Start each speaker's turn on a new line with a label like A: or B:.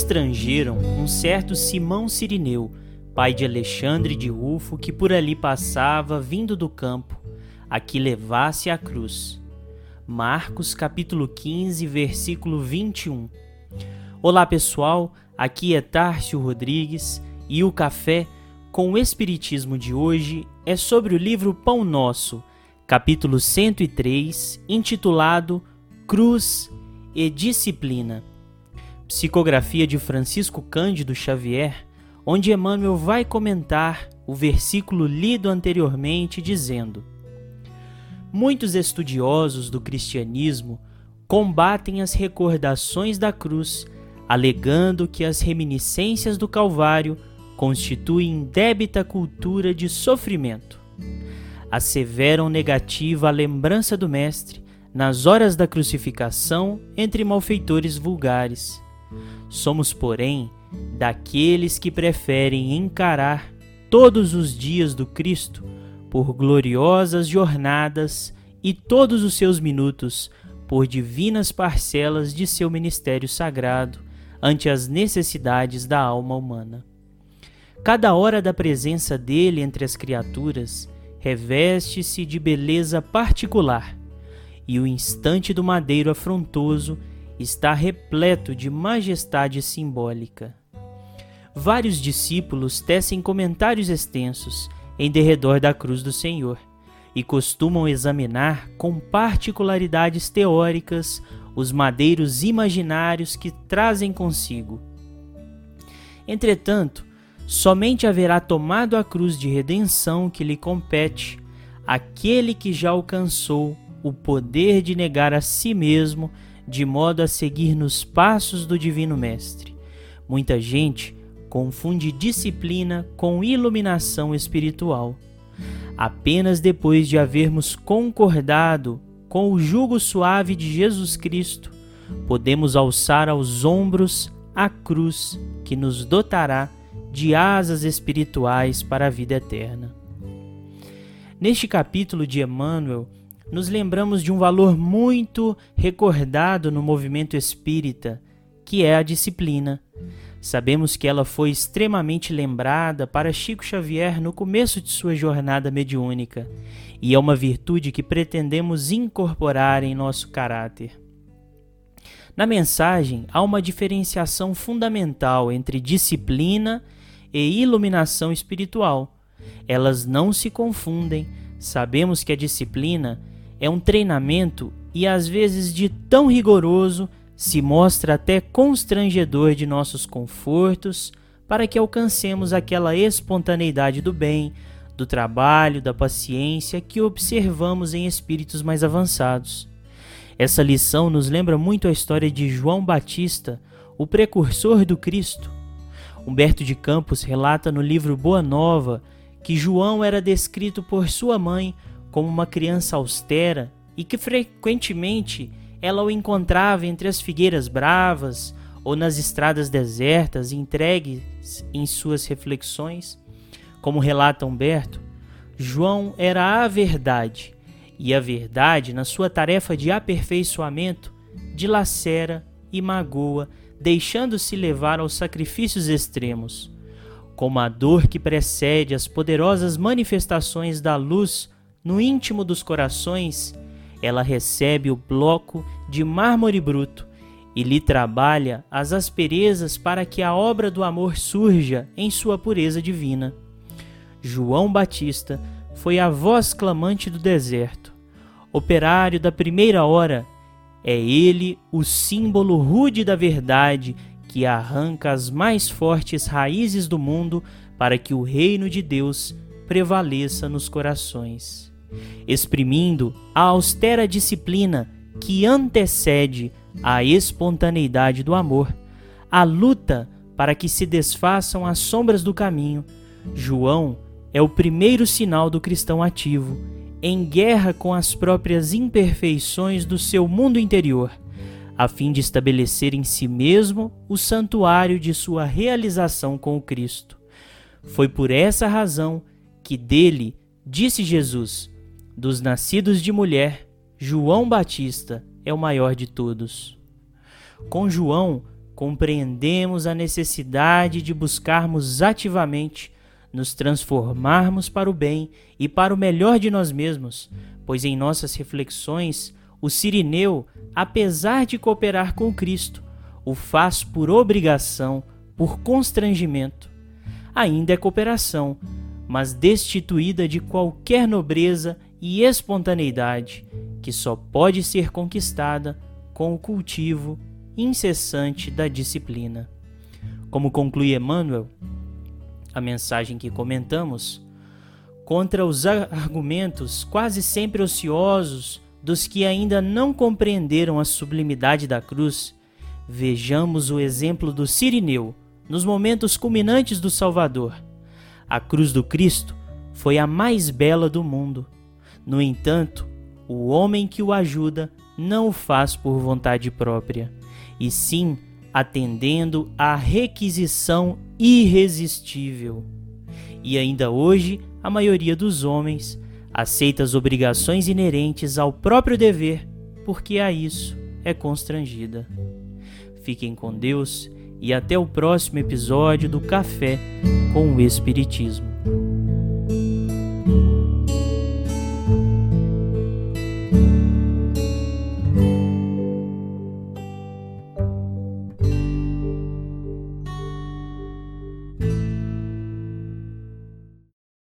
A: constrangeram um certo Simão Sirineu, pai de Alexandre de Rufo, que por ali passava vindo do campo, a que levasse a cruz. Marcos capítulo 15, versículo 21. Olá pessoal, aqui é Tárcio Rodrigues e o café com o Espiritismo de hoje é sobre o livro Pão Nosso, capítulo 103, intitulado Cruz e Disciplina. Psicografia de Francisco Cândido Xavier, onde Emmanuel vai comentar o versículo lido anteriormente, dizendo: Muitos estudiosos do cristianismo combatem as recordações da cruz, alegando que as reminiscências do Calvário constituem débita cultura de sofrimento. Asseveram negativa a lembrança do Mestre nas horas da crucificação entre malfeitores vulgares Somos, porém, daqueles que preferem encarar todos os dias do Cristo por gloriosas jornadas e todos os seus minutos por divinas parcelas de seu ministério sagrado ante as necessidades da alma humana. Cada hora da presença dele entre as criaturas reveste-se de beleza particular, e o instante do madeiro afrontoso está repleto de majestade simbólica. Vários discípulos tecem comentários extensos em derredor da cruz do Senhor e costumam examinar com particularidades teóricas os madeiros imaginários que trazem consigo. Entretanto, somente haverá tomado a cruz de redenção que lhe compete aquele que já alcançou o poder de negar a si mesmo de modo a seguir nos passos do Divino Mestre. Muita gente confunde disciplina com iluminação espiritual. Apenas depois de havermos concordado com o jugo suave de Jesus Cristo, podemos alçar aos ombros a cruz que nos dotará de asas espirituais para a vida eterna. Neste capítulo de Emmanuel, nos lembramos de um valor muito recordado no movimento espírita, que é a disciplina. Sabemos que ela foi extremamente lembrada para Chico Xavier no começo de sua jornada mediúnica, e é uma virtude que pretendemos incorporar em nosso caráter. Na mensagem, há uma diferenciação fundamental entre disciplina e iluminação espiritual. Elas não se confundem. Sabemos que a disciplina é um treinamento e às vezes de tão rigoroso se mostra até constrangedor de nossos confortos para que alcancemos aquela espontaneidade do bem, do trabalho, da paciência que observamos em espíritos mais avançados. Essa lição nos lembra muito a história de João Batista, o precursor do Cristo. Humberto de Campos relata no livro Boa Nova que João era descrito por sua mãe como uma criança austera e que frequentemente ela o encontrava entre as figueiras bravas ou nas estradas desertas, entregues em suas reflexões. Como relata Humberto, João era a verdade, e a verdade, na sua tarefa de aperfeiçoamento, dilacera e magoa, deixando-se levar aos sacrifícios extremos. Como a dor que precede as poderosas manifestações da luz no íntimo dos corações, ela recebe o bloco de mármore bruto e lhe trabalha as asperezas para que a obra do amor surja em sua pureza divina. João Batista foi a voz clamante do deserto, operário da primeira hora. É ele o símbolo rude da verdade que arranca as mais fortes raízes do mundo para que o reino de Deus prevaleça nos corações exprimindo a austera disciplina que antecede a espontaneidade do amor, a luta para que se desfaçam as sombras do caminho. João é o primeiro sinal do cristão ativo, em guerra com as próprias imperfeições do seu mundo interior, a fim de estabelecer em si mesmo o santuário de sua realização com o Cristo. Foi por essa razão que dele disse Jesus: dos nascidos de mulher, João Batista é o maior de todos. Com João compreendemos a necessidade de buscarmos ativamente nos transformarmos para o bem e para o melhor de nós mesmos, pois em nossas reflexões, o sirineu, apesar de cooperar com Cristo, o faz por obrigação, por constrangimento. Ainda é cooperação, mas destituída de qualquer nobreza e espontaneidade, que só pode ser conquistada com o cultivo incessante da disciplina. Como conclui Emmanuel, a mensagem que comentamos, contra os argumentos quase sempre ociosos dos que ainda não compreenderam a sublimidade da cruz, vejamos o exemplo do Sirineu nos momentos culminantes do Salvador. A cruz do Cristo foi a mais bela do mundo. No entanto, o homem que o ajuda não o faz por vontade própria, e sim atendendo à requisição irresistível. E ainda hoje, a maioria dos homens aceita as obrigações inerentes ao próprio dever, porque a isso é constrangida. Fiquem com Deus e até o próximo episódio do Café com o Espiritismo.